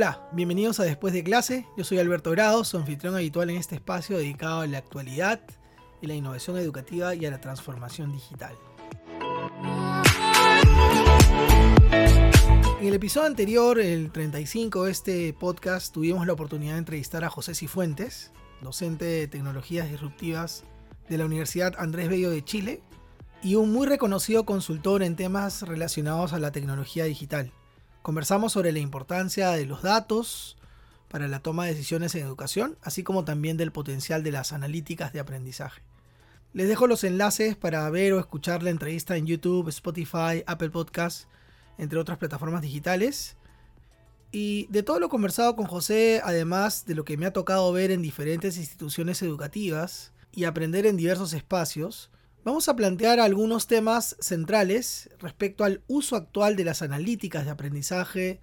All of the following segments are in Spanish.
Hola, bienvenidos a Después de clase. Yo soy Alberto Grado, su anfitrión habitual en este espacio dedicado a la actualidad y la innovación educativa y a la transformación digital. En el episodio anterior, el 35 de este podcast, tuvimos la oportunidad de entrevistar a José Cifuentes, docente de tecnologías disruptivas de la Universidad Andrés Bello de Chile y un muy reconocido consultor en temas relacionados a la tecnología digital. Conversamos sobre la importancia de los datos para la toma de decisiones en educación, así como también del potencial de las analíticas de aprendizaje. Les dejo los enlaces para ver o escuchar la entrevista en YouTube, Spotify, Apple Podcasts, entre otras plataformas digitales. Y de todo lo conversado con José, además de lo que me ha tocado ver en diferentes instituciones educativas y aprender en diversos espacios, Vamos a plantear algunos temas centrales respecto al uso actual de las analíticas de aprendizaje,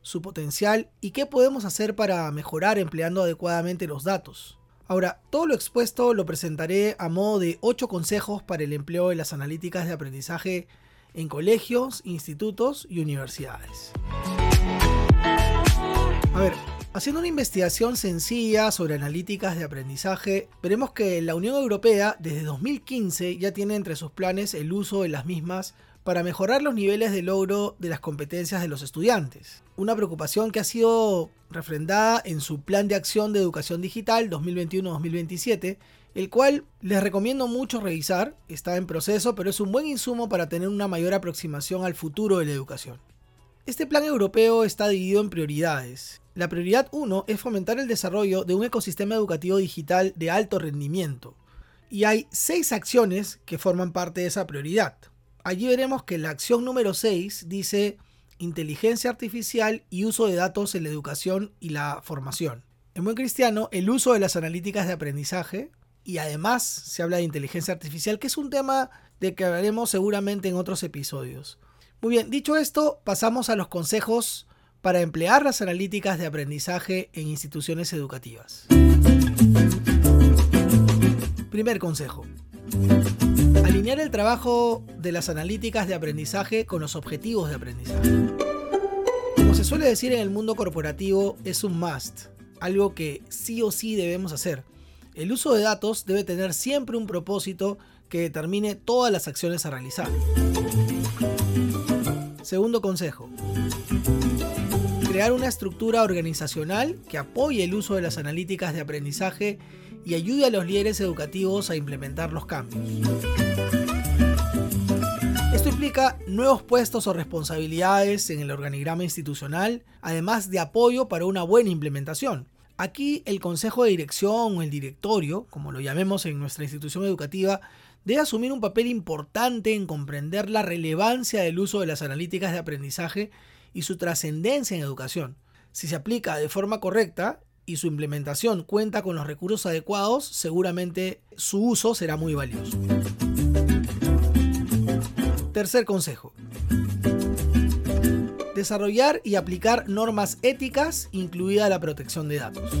su potencial y qué podemos hacer para mejorar empleando adecuadamente los datos. Ahora, todo lo expuesto lo presentaré a modo de 8 consejos para el empleo de las analíticas de aprendizaje en colegios, institutos y universidades. A ver, Haciendo una investigación sencilla sobre analíticas de aprendizaje, veremos que la Unión Europea desde 2015 ya tiene entre sus planes el uso de las mismas para mejorar los niveles de logro de las competencias de los estudiantes. Una preocupación que ha sido refrendada en su Plan de Acción de Educación Digital 2021-2027, el cual les recomiendo mucho revisar, está en proceso, pero es un buen insumo para tener una mayor aproximación al futuro de la educación. Este plan europeo está dividido en prioridades la prioridad 1 es fomentar el desarrollo de un ecosistema educativo digital de alto rendimiento. Y hay seis acciones que forman parte de esa prioridad. Allí veremos que la acción número 6 dice inteligencia artificial y uso de datos en la educación y la formación. En buen cristiano, el uso de las analíticas de aprendizaje y además se habla de inteligencia artificial, que es un tema de que hablaremos seguramente en otros episodios. Muy bien, dicho esto, pasamos a los consejos para emplear las analíticas de aprendizaje en instituciones educativas. Primer consejo. Alinear el trabajo de las analíticas de aprendizaje con los objetivos de aprendizaje. Como se suele decir en el mundo corporativo, es un must, algo que sí o sí debemos hacer. El uso de datos debe tener siempre un propósito que determine todas las acciones a realizar. Segundo consejo crear una estructura organizacional que apoye el uso de las analíticas de aprendizaje y ayude a los líderes educativos a implementar los cambios. Esto implica nuevos puestos o responsabilidades en el organigrama institucional, además de apoyo para una buena implementación. Aquí el consejo de dirección o el directorio, como lo llamemos en nuestra institución educativa, debe asumir un papel importante en comprender la relevancia del uso de las analíticas de aprendizaje y su trascendencia en educación. Si se aplica de forma correcta y su implementación cuenta con los recursos adecuados, seguramente su uso será muy valioso. Tercer consejo. Desarrollar y aplicar normas éticas, incluida la protección de datos.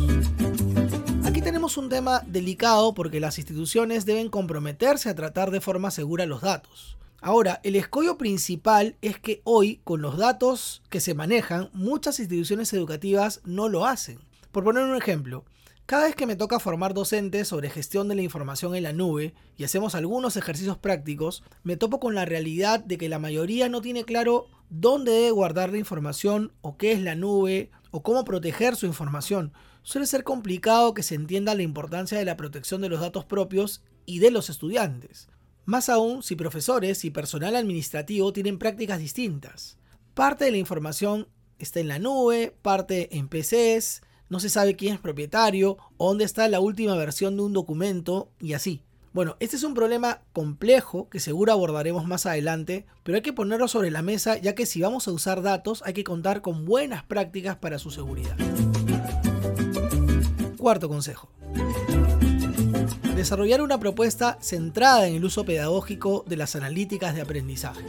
Aquí tenemos un tema delicado porque las instituciones deben comprometerse a tratar de forma segura los datos. Ahora, el escollo principal es que hoy, con los datos que se manejan, muchas instituciones educativas no lo hacen. Por poner un ejemplo, cada vez que me toca formar docentes sobre gestión de la información en la nube y hacemos algunos ejercicios prácticos, me topo con la realidad de que la mayoría no tiene claro dónde debe guardar la información o qué es la nube o cómo proteger su información. Suele ser complicado que se entienda la importancia de la protección de los datos propios y de los estudiantes. Más aún si profesores y personal administrativo tienen prácticas distintas. Parte de la información está en la nube, parte en PCs, no se sabe quién es propietario o dónde está la última versión de un documento y así. Bueno, este es un problema complejo que seguro abordaremos más adelante, pero hay que ponerlo sobre la mesa ya que si vamos a usar datos hay que contar con buenas prácticas para su seguridad. Cuarto consejo desarrollar una propuesta centrada en el uso pedagógico de las analíticas de aprendizaje.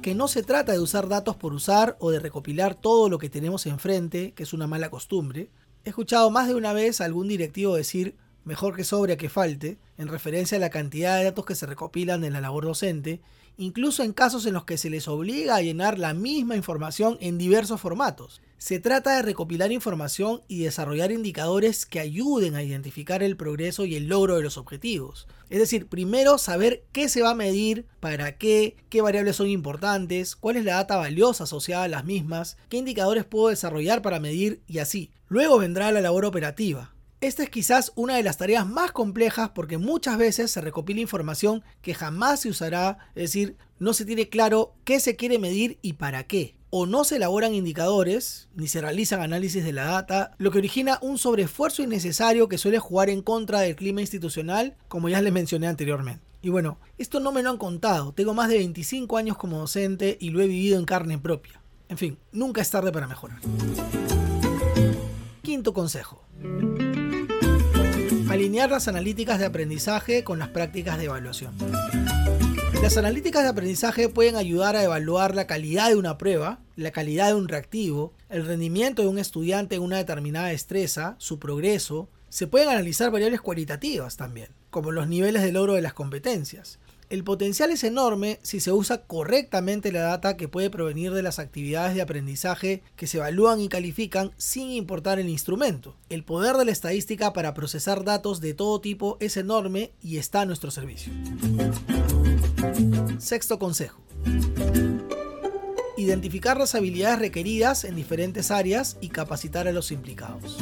Que no se trata de usar datos por usar o de recopilar todo lo que tenemos enfrente, que es una mala costumbre. He escuchado más de una vez a algún directivo decir, mejor que sobre que falte, en referencia a la cantidad de datos que se recopilan en la labor docente, incluso en casos en los que se les obliga a llenar la misma información en diversos formatos. Se trata de recopilar información y desarrollar indicadores que ayuden a identificar el progreso y el logro de los objetivos. Es decir, primero saber qué se va a medir, para qué, qué variables son importantes, cuál es la data valiosa asociada a las mismas, qué indicadores puedo desarrollar para medir y así. Luego vendrá la labor operativa. Esta es quizás una de las tareas más complejas porque muchas veces se recopila información que jamás se usará, es decir, no se tiene claro qué se quiere medir y para qué o no se elaboran indicadores, ni se realizan análisis de la data, lo que origina un sobreesfuerzo innecesario que suele jugar en contra del clima institucional, como ya les mencioné anteriormente. Y bueno, esto no me lo han contado, tengo más de 25 años como docente y lo he vivido en carne propia. En fin, nunca es tarde para mejorar. Quinto consejo. Alinear las analíticas de aprendizaje con las prácticas de evaluación. Las analíticas de aprendizaje pueden ayudar a evaluar la calidad de una prueba, la calidad de un reactivo, el rendimiento de un estudiante en una determinada destreza, su progreso. Se pueden analizar variables cualitativas también, como los niveles de logro de las competencias. El potencial es enorme si se usa correctamente la data que puede provenir de las actividades de aprendizaje que se evalúan y califican sin importar el instrumento. El poder de la estadística para procesar datos de todo tipo es enorme y está a nuestro servicio. Sexto consejo. Identificar las habilidades requeridas en diferentes áreas y capacitar a los implicados.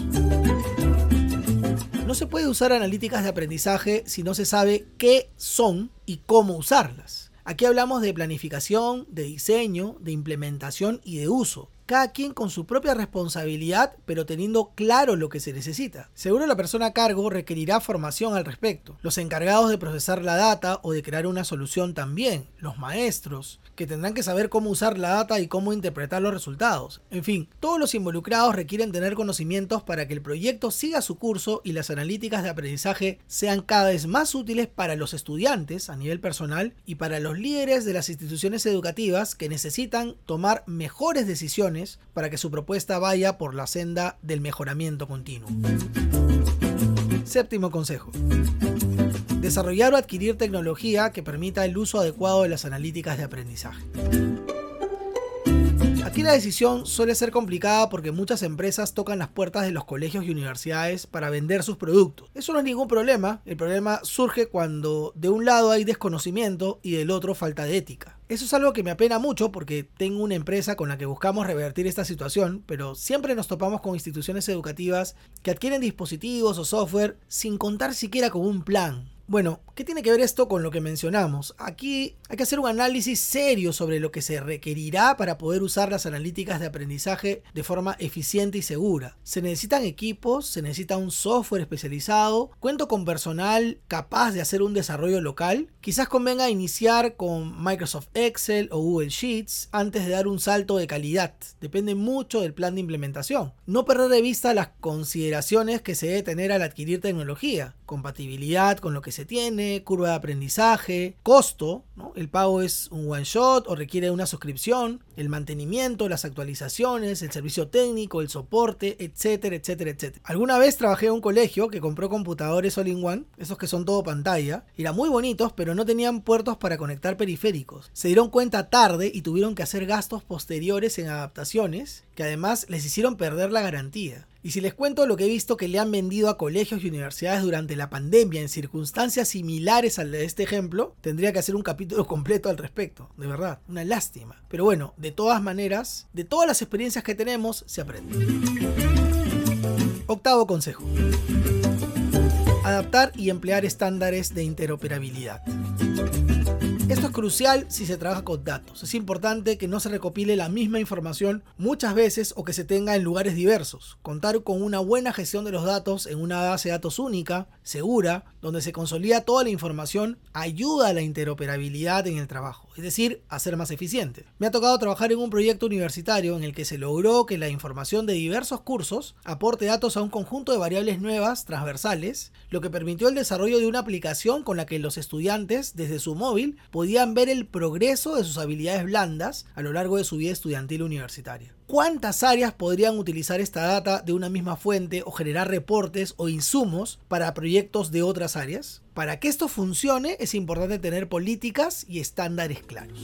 No se puede usar analíticas de aprendizaje si no se sabe qué son y cómo usarlas. Aquí hablamos de planificación, de diseño, de implementación y de uso cada quien con su propia responsabilidad, pero teniendo claro lo que se necesita. Seguro la persona a cargo requerirá formación al respecto. Los encargados de procesar la data o de crear una solución también, los maestros, que tendrán que saber cómo usar la data y cómo interpretar los resultados. En fin, todos los involucrados requieren tener conocimientos para que el proyecto siga su curso y las analíticas de aprendizaje sean cada vez más útiles para los estudiantes a nivel personal y para los líderes de las instituciones educativas que necesitan tomar mejores decisiones para que su propuesta vaya por la senda del mejoramiento continuo. Séptimo consejo. Desarrollar o adquirir tecnología que permita el uso adecuado de las analíticas de aprendizaje. Aquí la decisión suele ser complicada porque muchas empresas tocan las puertas de los colegios y universidades para vender sus productos. Eso no es ningún problema, el problema surge cuando de un lado hay desconocimiento y del otro falta de ética. Eso es algo que me apena mucho porque tengo una empresa con la que buscamos revertir esta situación, pero siempre nos topamos con instituciones educativas que adquieren dispositivos o software sin contar siquiera con un plan, bueno, ¿qué tiene que ver esto con lo que mencionamos? Aquí hay que hacer un análisis serio sobre lo que se requerirá para poder usar las analíticas de aprendizaje de forma eficiente y segura. Se necesitan equipos, se necesita un software especializado, cuento con personal capaz de hacer un desarrollo local. Quizás convenga iniciar con Microsoft Excel o Google Sheets antes de dar un salto de calidad. Depende mucho del plan de implementación. No perder de vista las consideraciones que se debe tener al adquirir tecnología, compatibilidad con lo que se tiene, curva de aprendizaje, costo, el pago es un one shot o requiere una suscripción, el mantenimiento, las actualizaciones, el servicio técnico, el soporte, etcétera, etcétera, etcétera. Alguna vez trabajé en un colegio que compró computadores all in one, esos que son todo pantalla, eran muy bonitos, pero no tenían puertos para conectar periféricos. Se dieron cuenta tarde y tuvieron que hacer gastos posteriores en adaptaciones que además les hicieron perder la garantía. Y si les cuento lo que he visto que le han vendido a colegios y universidades durante la pandemia en circunstancias similares al de este ejemplo, tendría que hacer un capítulo completo al respecto. De verdad, una lástima. Pero bueno, de todas maneras, de todas las experiencias que tenemos, se aprende. Octavo consejo. Y emplear estándares de interoperabilidad. Esto es crucial si se trabaja con datos. Es importante que no se recopile la misma información muchas veces o que se tenga en lugares diversos. Contar con una buena gestión de los datos en una base de datos única, segura, donde se consolida toda la información, ayuda a la interoperabilidad en el trabajo, es decir, a ser más eficiente. Me ha tocado trabajar en un proyecto universitario en el que se logró que la información de diversos cursos aporte datos a un conjunto de variables nuevas, transversales, lo que permitió el desarrollo de una aplicación con la que los estudiantes, desde su móvil, podían ver el progreso de sus habilidades blandas a lo largo de su vida estudiantil universitaria. Cuántas áreas podrían utilizar esta data de una misma fuente o generar reportes o insumos para proyectos de otras áreas. Para que esto funcione es importante tener políticas y estándares claros.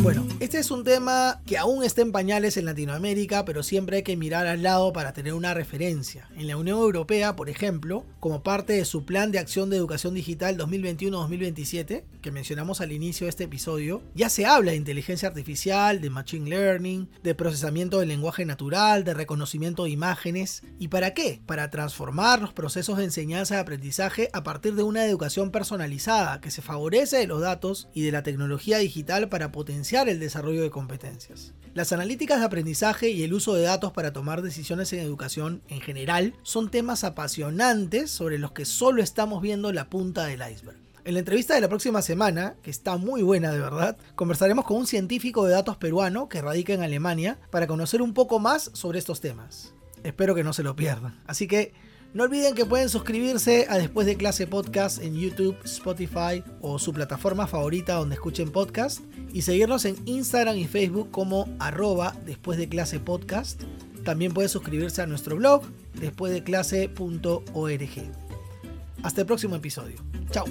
Bueno, este es un tema que aún está en pañales en Latinoamérica, pero siempre hay que mirar al lado para tener una referencia. En la Unión Europea, por ejemplo, como parte de su Plan de Acción de Educación Digital 2021-2027, que mencionamos al inicio de este episodio, ya se habla de inteligencia artificial, de machine learning, de procesamiento del lenguaje natural, de reconocimiento de imágenes. ¿Y para qué? Para transformar los procesos de enseñanza y aprendizaje a partir de una educación personalizada que se favorece de los datos y de la tecnología digital para potenciar el desarrollo de competencias. Las analíticas de aprendizaje y el uso de datos para tomar decisiones en educación en general son temas apasionantes sobre los que solo estamos viendo la punta del iceberg. En la entrevista de la próxima semana, que está muy buena de verdad, conversaremos con un científico de datos peruano que radica en Alemania para conocer un poco más sobre estos temas. Espero que no se lo pierdan. Así que no olviden que pueden suscribirse a Después de Clase Podcast en YouTube, Spotify o su plataforma favorita donde escuchen podcast y seguirnos en Instagram y Facebook como arroba después de clase podcast. También pueden suscribirse a nuestro blog despuesdeclase.org. Hasta el próximo episodio. Chao.